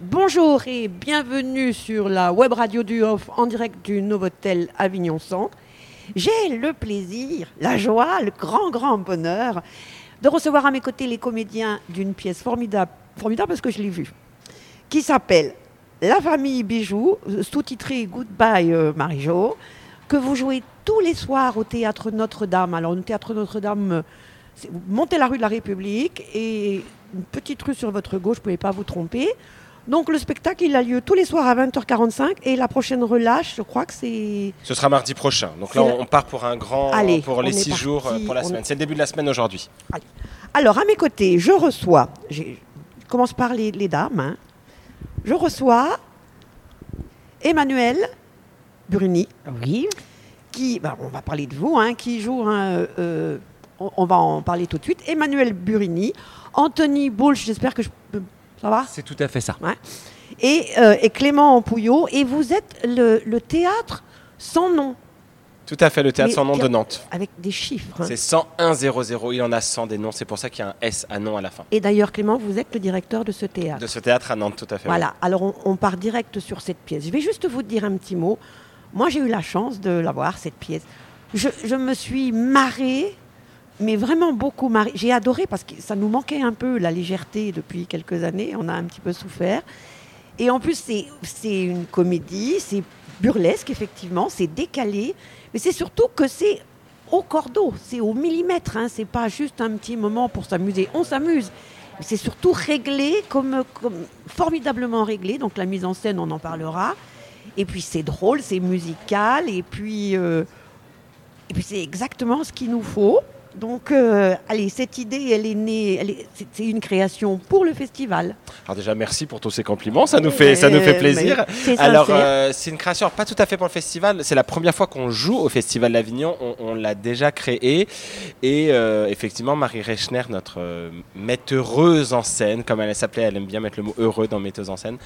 Bonjour et bienvenue sur la web radio du Off en direct du Novotel Avignon Centre. J'ai le plaisir, la joie, le grand, grand bonheur de recevoir à mes côtés les comédiens d'une pièce formidable, formidable parce que je l'ai vue, qui s'appelle La famille Bijoux, sous-titré Goodbye euh, Marie-Jo, que vous jouez tous les soirs au théâtre Notre-Dame. Alors, le théâtre Notre-Dame, euh, vous montez la rue de la République et une petite rue sur votre gauche, vous ne pouvez pas vous tromper. Donc, le spectacle, il a lieu tous les soirs à 20h45 et la prochaine relâche, je crois que c'est. Ce sera mardi prochain. Donc là, on, on part pour un grand, Allez, pour les six parti, jours euh, pour la semaine. C'est le début de la semaine aujourd'hui. Alors, à mes côtés, je reçois. Je commence par les, les dames. hein. Je reçois Emmanuel Bruni. Oui. qui, bah, on va parler de vous, hein, qui joue, un, euh, on, on va en parler tout de suite, Emmanuel Burini, Anthony Boulch, j'espère que je ça va? C'est tout à fait ça. et, euh, et Clément Pouillot, et vous êtes le, le théâtre sans nom, Tout à fait, le théâtre Mais sans nom de Nantes. avec des chiffres. hein. C'est 101 00. Il en a 100 des noms. C'est pour ça qu'il y a un S à nom à la fin. Et d'ailleurs, Clément, vous êtes le directeur de ce théâtre. De ce théâtre à Nantes, tout à fait. oui. Voilà, alors on, on part direct sur cette pièce. Je vais juste vous dire un petit mot. Moi, j'ai eu la chance de la voir, cette pièce. Je, je me suis marrée, mais vraiment beaucoup. J'ai adoré parce que ça nous manquait un peu la légèreté depuis quelques années. On a un petit peu souffert. Et en plus, c'est- une comédie, c'est burlesque, effectivement, c'est décalé, mais c'est surtout que c'est au cordeau, c'est au millimètre, hein, c'est pas juste un petit moment pour s'amuser. On s'amuse, c'est surtout réglé, comme- formidablement réglé, donc la mise en scène, on en parlera. Et puis c'est drôle, c'est musical, et puis, euh, et puis c'est exactement ce qu'il nous faut. Donc, euh, allez, cette idée, elle est née, c'est une création pour le festival. Alors déjà, merci pour tous ces compliments. Ça nous fait, ça nous fait plaisir. Alors, euh, c'est une création, pas tout à fait pour le festival. C'est la première fois qu'on joue au Festival d'Avignon. On, on l'a déjà créé. Et euh, effectivement, Marie Rechner, notre metteuse en scène, comme elle s'appelait, elle aime bien mettre le mot heureux dans metteuse en scène,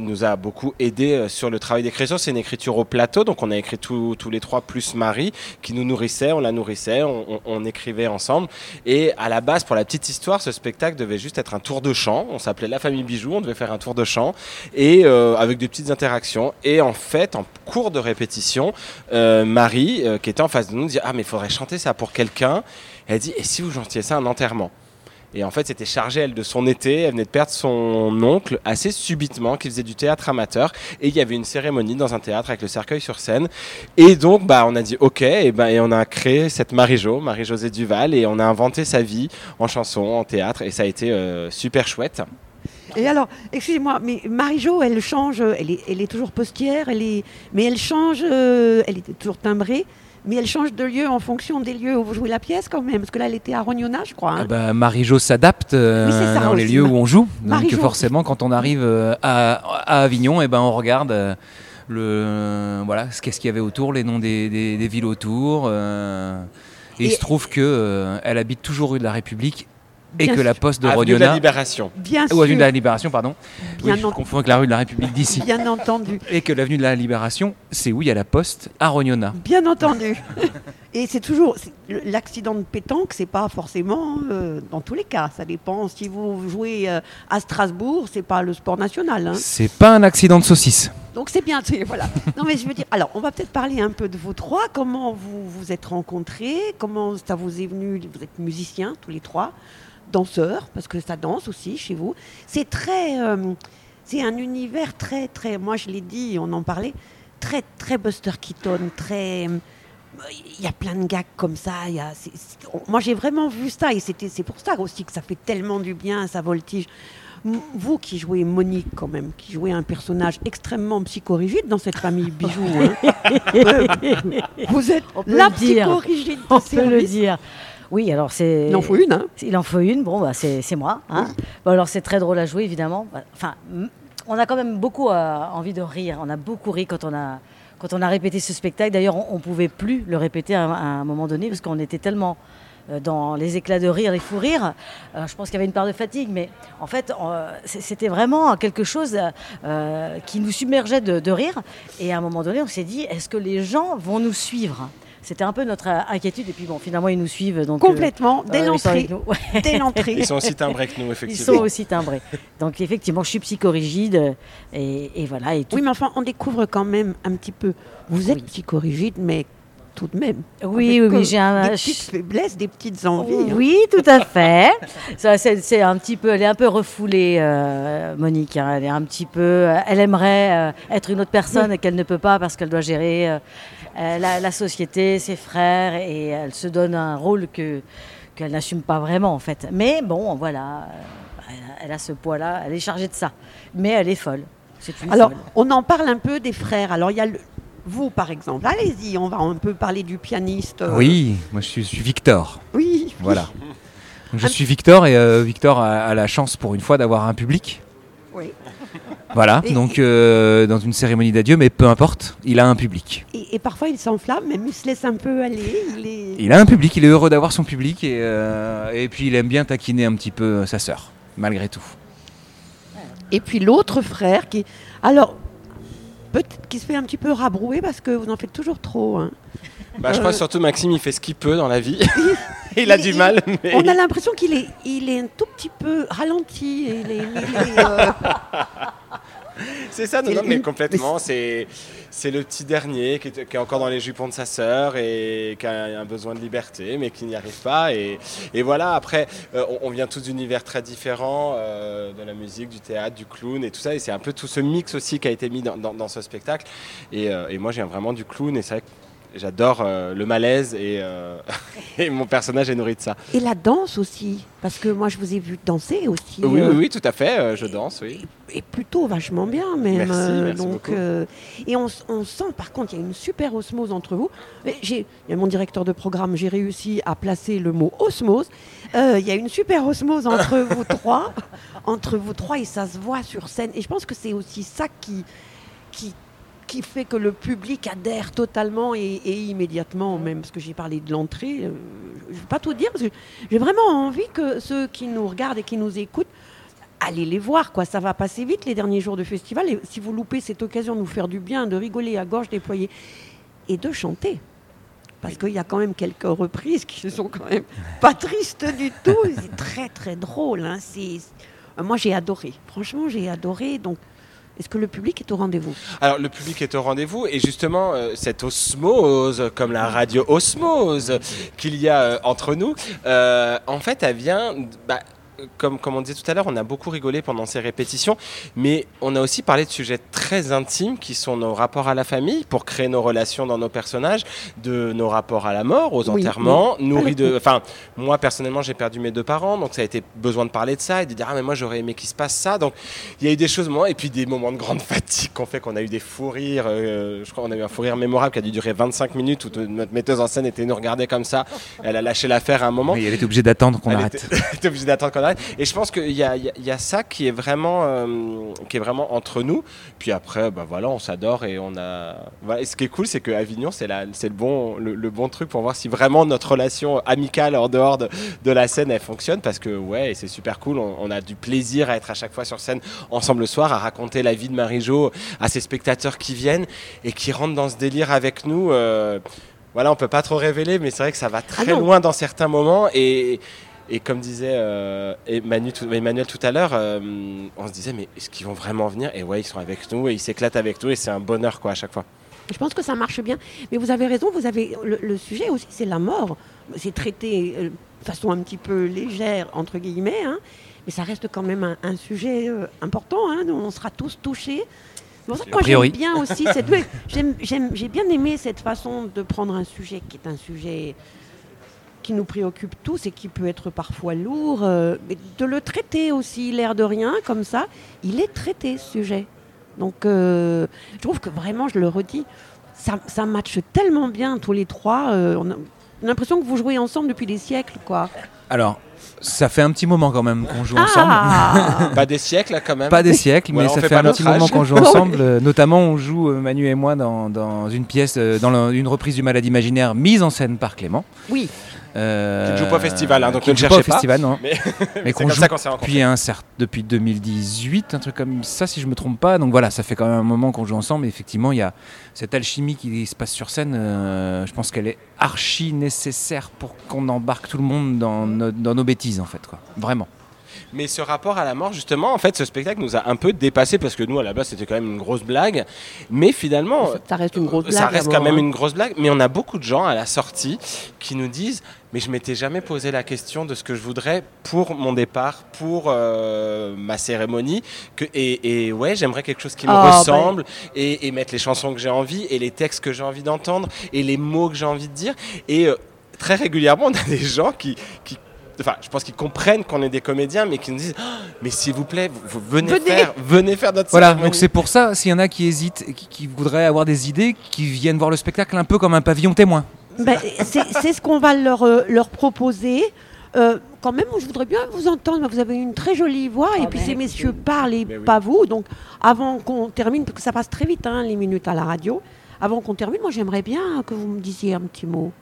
nous a beaucoup aidé sur le travail d'écriture. C'est une écriture au plateau. Donc, on a écrit tous tous les trois, plus Marie, qui nous nourrissait. On la nourrissait. On, écrivait ensemble. Et à la base, pour la petite histoire, ce spectacle devait juste être un tour de chant. On s'appelait La Famille Bijoux. On devait faire un tour de chant et euh, avec des petites interactions. Et en fait, en cours de répétition, euh, Marie, euh, qui était en face de nous, dit Ah, mais il faudrait chanter ça pour quelqu'un. Elle dit Et si vous chantiez ça un enterrement? Et en fait, c'était chargé, elle, de son été. Elle venait de perdre son oncle assez subitement, qui faisait du théâtre amateur. Et il y avait une cérémonie dans un théâtre avec le cercueil sur scène. Et donc, bah, on a dit OK. Et, ben et on a créé cette Marie-Jo, Marie-Josée Duval. Et on a inventé sa vie en chanson, en théâtre. Et ça a été euh, super chouette. Et alors, excusez-moi, mais Marie-Jo, elle change, elle est, elle est toujours postière, elle est, mais elle change, euh, elle était toujours timbrée, mais elle change de lieu en fonction des lieux où vous jouez la pièce quand même, parce que là, elle était à Rognona, je crois. hein. Ah bah, Marie-Jo s'adapte euh, Oui, dans les lieux où on joue. Donc forcément, quand on arrive euh, à, à Avignon, et ben, on regarde euh, le, voilà, ce qu'est-ce qu'il y avait autour, les noms des, des- des villes autour. euh, et, il Et- se trouve que elle habite toujours rue de la République et Bien que la sûr. poste de Avenue de la. Libération. Bien Ou avenue de la Libération, pardon. Bien Oui, je confonds avec la rue de la République d'ici. bien entendu, Et que l'avenue de la Libération, c'est où il y a la poste à Rognona. bien entendu. Et c'est toujours l'accident de pétanque, c'est pas forcément euh, dans tous les cas. Ça dépend. Si vous jouez euh, à Strasbourg, c'est pas le sport national. hein. C'est pas un accident de saucisse. Donc c'est bien, voilà. Non mais je veux dire, alors on va peut-être parler un peu de vous trois. Comment vous vous êtes rencontrés? Comment ça vous est venu? Vous êtes musiciens tous les trois, danseurs parce que ça danse aussi chez vous. C'est très, euh, c'est un univers très très. Moi je l'ai dit, on en parlait, très très Buster Keaton, très. Il y a plein de gags comme ça. il y a- moi j'ai vraiment vu ça et c'était c'est pour ça aussi que ça fait tellement du bien ça voltige. Vous qui jouez Monique quand même, qui jouez un personnage extrêmement psychorigide dans cette famille bijoux, hein. Vous êtes On peut la le dire. psychorigide On peut le dire. Oui, alors c'est. Il en faut une, hein. Il en faut une. Bon, bah, c'est moi. hein. Bon, alors c'est très drôle à jouer, évidemment. Enfin, on a quand même beaucoup euh, envie de rire. On a beaucoup ri quand on a quand on a répété ce spectacle. D'ailleurs, on, on pouvait plus le répéter à, un- à un moment donné parce qu'on était tellement euh, dans les éclats de rire, les fous rires. Euh, je pense qu'il y avait une part de fatigue, mais en fait, c'était vraiment quelque chose euh, qui nous submergeait de, de rire. Et à un moment donné, on s'est dit, est-ce que les gens vont nous suivre? C'était un peu notre euh, inquiétude. Et puis bon, finalement, ils nous suivent. Donc, euh, Complètement, dès euh, ils l'entrée. Ouais. Dès l'entrée. Ils sont aussi timbrés que nous, Ils effectivement. sont aussi timbrés. Donc effectivement, je suis psychorigide. euh, Et, et voilà. Et tout- Oui, mais enfin, on découvre quand même un petit peu. Vous êtes Oui. psychorigide, mais tout de même. oui, oui, Avec, oui, j'ai un. Des petites faiblesses, des petites envies. hein. Oui, tout à fait. Ça, c'est, un petit peu, elle est un peu refoulée, euh, Monique. hein. Elle est un petit peu, euh, elle aimerait euh, être une autre personne et qu'elle ne peut pas parce qu'elle doit gérer euh, la, la société, ses frères, et elle se donne un rôle que qu'elle n'assume pas vraiment en fait. Mais bon, voilà, elle, a- ce poids-là, elle est chargée de ça. Mais elle est folle. Alors, on en parle un peu des frères. Alors, il y a le- vous, par exemple. Allez-y, on va un peu parler du pianiste. euh, Oui, moi je suis, je suis Victor. Oui. Voilà. Donc, je suis Victor et euh, Victor a, a la chance pour une fois d'avoir un public. Oui. Voilà, Et- donc euh, dans une cérémonie d'adieu, mais peu importe, il a un public. Et, et parfois, il s'enflamme, même il se laisse un peu aller. Il est... Il a un public, il est heureux d'avoir son public et, et puis il aime bien taquiner un petit peu sa sœur, malgré tout. Et puis l'autre frère qui. Alors, peut-être qu'il se fait un petit peu rabrouer parce que vous en faites toujours trop. hein. Bah, je crois Euh, surtout Maxime, il fait ce qu'il peut dans la vie. il a il- du il- mal, mais. On a l'impression qu'il est, il est un tout petit peu ralenti. Il est, il est, euh, C'est ça, non, non, mais complètement. C'est, c'est le petit dernier qui est, qui est encore dans les jupons de sa sœur et qui a un besoin de liberté, mais qui n'y arrive pas. Et, et voilà, après, euh, on, on vient tous d'univers très différents, euh, de la musique, du théâtre, du clown et tout ça. Et c'est un peu tout ce mix aussi qui a été mis dans, dans- dans ce spectacle. Et, euh, et moi, je viens vraiment du clown et c'est vrai que j'adore euh, le malaise et, euh, et mon personnage est nourri de ça. et la danse aussi. Parce que moi, je vous ai vu danser aussi. Oui, euh, oui, oui, tout à fait. je danse, oui. et plutôt vachement bien même. Merci, merci donc, et on, sent par contre, il y a une super osmose entre vous. J'ai- Il y a mon directeur de programme, j'ai réussi à placer le mot osmose. Il y a une super osmose entre vous trois, entre vous trois, et ça se voit sur scène. Et je pense que c'est aussi ça qui, qui, qui fait que le public adhère totalement et, et immédiatement même. Parce que j'ai parlé de l'entrée, euh, je ne vais pas tout dire, parce que j'ai vraiment envie que ceux qui nous regardent et qui nous écoutent allez les voir, quoi. Ça va passer vite les derniers jours de festival. Et si vous loupez cette occasion de nous faire du bien, de rigoler à gorge déployée et de chanter. Parce qu'il y a quand même quelques reprises qui ne sont quand même pas tristes du tout. C'est très très drôle. hein. Moi j'ai adoré. Franchement j'ai adoré. Donc est-ce que le public est au rendez-vous? Alors le public est au rendez-vous et justement euh, cette osmose, comme la radio osmose qu'il y a euh, entre nous, euh, en fait elle vient, bah, comme, comme on disait tout à l'heure, on a beaucoup rigolé pendant ces répétitions, mais on a aussi parlé de sujets très intimes qui sont nos rapports à la famille pour créer nos relations dans nos personnages, de nos rapports à la mort, aux Oui, enterrements, oui. nourris de... Enfin, moi personnellement j'ai perdu mes deux parents, donc ça a été besoin de parler de ça et de dire ah mais moi j'aurais aimé qu'il se passe ça, donc il y a eu des choses moi et puis des moments de grande fatigue qu'on fait qu'on a eu des fous rires euh, je crois qu'on a eu un fou rire mémorable qui a dû durer 25 minutes où notre metteuse en scène était nous regarder comme ça elle a lâché l'affaire à un moment Oui, elle était obligée d'attendre qu'on arrête. était, elle était obligée d'attendre qu'on et je pense qu'il y a, y y ça qui est vraiment euh, qui est vraiment entre nous. Puis après bah voilà on s'adore et on a voilà. et ce qui est cool c'est que Avignon c'est le bon le, le bon truc pour voir si vraiment notre relation amicale en dehors de, de la scène elle fonctionne. Parce que ouais c'est super cool. On, on a du plaisir à être à chaque fois sur scène ensemble le soir à raconter la vie de Marie-Jo à ses spectateurs qui viennent et qui rentrent dans ce délire avec nous. Euh, voilà on peut pas trop révéler mais c'est vrai que ça va très non. loin dans certains moments. Et et comme disait euh, Emmanuel, tout, Emmanuel tout à l'heure, euh, on se disait mais est-ce qu'ils vont vraiment venir? Et ouais, ils sont avec nous et ils s'éclatent avec nous et c'est un bonheur quoi à chaque fois. Je pense que ça marche bien. Mais vous avez raison, vous avez le, le sujet aussi, c'est la mort. C'est traité euh, de façon un petit peu légère, entre guillemets, hein, mais ça reste quand même un, un sujet euh, important. Hein, on sera tous touchés. C'est pour ça que A moi priori. j'aime bien aussi cette. oui, j'aime- j'aime- J'ai bien aimé cette façon de prendre un sujet qui est un sujet qui nous préoccupe tous et qui peut être parfois lourd, euh, mais de le traiter aussi, l'air de rien, comme ça, il est traité ce sujet. Donc euh, je trouve que vraiment, je le redis, ça, ça matche tellement bien tous les trois. euh, on a on a l'impression que vous jouez ensemble depuis des siècles, quoi. Alors, ça fait un petit moment quand même qu'on joue ensemble. Ah Pas des siècles là, quand même. Pas des siècles, mais ça fait un petit moment qu'on joue ensemble. Notamment, on joue, euh, Manu et moi, dans, dans une pièce, euh, dans le- une reprise du Malade imaginaire mise en scène par Clément. Oui, Euh, Qui ne joue pas au festival, hein, donc qui ne ne joue pas au pas. festival, non. Mais- Mais qu'on joue ça depuis, un certain- depuis 2018, un truc comme ça, si je me trompe pas. Donc voilà, ça fait quand même un moment qu'on joue ensemble. Et effectivement, il y a cette alchimie qui se passe sur scène. euh, je pense qu'elle est archi nécessaire pour qu'on embarque tout le monde dans, nos- dans nos bêtises, en fait. Quoi. Vraiment. Mais ce rapport à la mort, justement, en fait, ce spectacle nous a un peu dépassé parce que nous, à la base, c'était quand même une grosse blague. Mais finalement, Ça reste une grosse blague. ça reste quand même une grosse blague. Mais on a beaucoup de gens à la sortie qui nous disent Mais je m'étais jamais posé la question de ce que je voudrais pour mon départ, pour euh, ma cérémonie. Que, et, et ouais, j'aimerais quelque chose qui me Ah, bah. ressemble et, et mettre les chansons que j'ai envie et les textes que j'ai envie d'entendre et les mots que j'ai envie de dire. Et euh, très régulièrement, on a des gens qui. qui Enfin, je pense qu'ils comprennent qu'on est des comédiens, mais qui nous disent Ah, Mais s'il vous plaît, vous, vous venez, Venez. faire, venez faire notre Voilà, cérémonie. donc c'est pour ça, s'il y en a qui hésitent, et qui, qui voudraient avoir des idées, qui viennent voir le spectacle un peu comme un pavillon témoin. Ben, c'est ce qu'on va leur, euh, leur proposer. Euh, quand même, je voudrais bien vous entendre. Vous avez une très jolie voix et Ah puis ces messieurs parlent et Mais oui. pas vous. Donc, avant qu'on termine, parce que ça passe très vite, hein, les minutes à la radio. Avant qu'on termine, moi j'aimerais bien que vous me disiez un petit mot.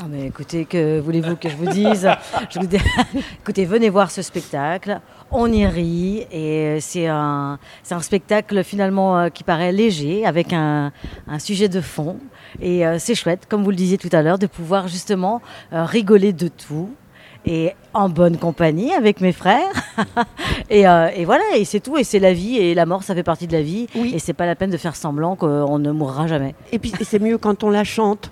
Ah, mais écoutez, que voulez-vous que je vous dise Je vous dis- Écoutez, venez voir ce spectacle. On y rit et c'est un, c'est un spectacle finalement euh, qui paraît léger avec un, un sujet de fond. Et euh, c'est chouette, comme vous le disiez tout à l'heure, de pouvoir justement euh, rigoler de tout et en bonne compagnie avec mes frères. et, euh, et voilà, et c'est tout. Et c'est la vie et la mort, ça fait partie de la vie. Oui. Et c'est pas la peine de faire semblant qu'on ne mourra jamais. Et puis c'est mieux quand on la chante.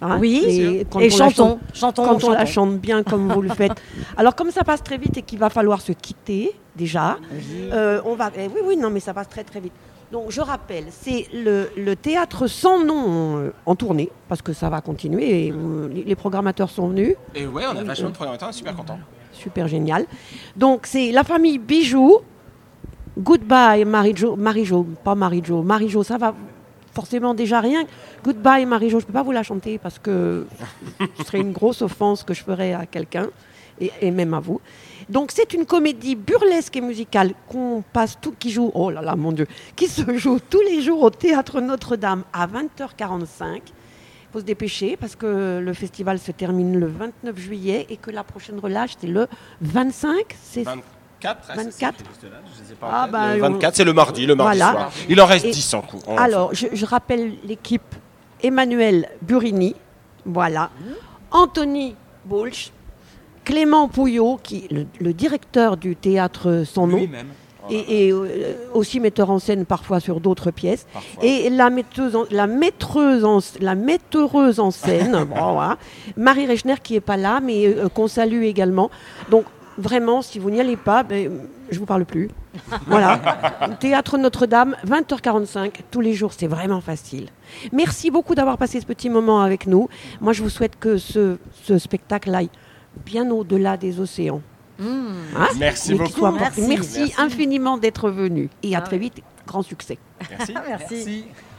Hein, Oui, et quand et on la chantons, chante- chantons, quand on la chantons. chante bien comme vous le faites. Alors comme ça passe très vite et qu'il va falloir se quitter déjà, euh, on va. eh oui, oui, non, mais ça passe très très vite. Donc je rappelle, c'est le, le théâtre sans nom euh, en tournée parce que ça va continuer. Et, euh, les, les programmateurs sont venus, Et ouais, on a vachement de programmateurs, on est super content. super génial. Donc c'est la famille Bijoux. Goodbye Marie-Jo, Marie-Jo, pas Marie-Jo, Marie-Jo, ça va forcément déjà rien. Goodbye Marie-Jo, je peux pas vous la chanter parce que ce serait une grosse offense que je ferais à quelqu'un et, même à vous. Donc c'est une comédie burlesque et musicale qu'on passe tout, qui joue, oh là là mon Dieu, qui se joue tous les jours au théâtre Notre-Dame à 20h45. Il faut se dépêcher parce que le festival se termine le 29 juillet et que la prochaine relâche c'est le 25. C'est 24 ah, 24. c'est- c'est juste là, je les ai pas en Ah, bah, Le on- 24, c'est le mardi, le mardi Voilà. soir. Il en reste Et- 10 en coup. en- Alors, je, je rappelle l'équipe Emmanuel Burini, voilà, Anthony Bolch, Clément Pouillot, qui le, le directeur du théâtre Sans nom, Lui-même. et, et, euh, aussi metteur en scène parfois sur d'autres pièces, Parfois. et la metteuse, en, la maîtreuse en, la metteuse en scène, bon, voilà, Marie Rechner qui est pas là, mais euh, qu'on salue également. Donc vraiment, si vous n'y allez pas, ben, je vous parle plus. Voilà, Théâtre Notre-Dame, 20h45 tous les jours, c'est vraiment facile. Merci beaucoup d'avoir passé ce petit moment avec nous. Moi, je vous souhaite que ce, ce spectacle aille bien au-delà des océans. Hein Merci beaucoup. Merci. Merci, infiniment d'être venu et à Ah très vite, grand succès. Merci. Merci. Merci.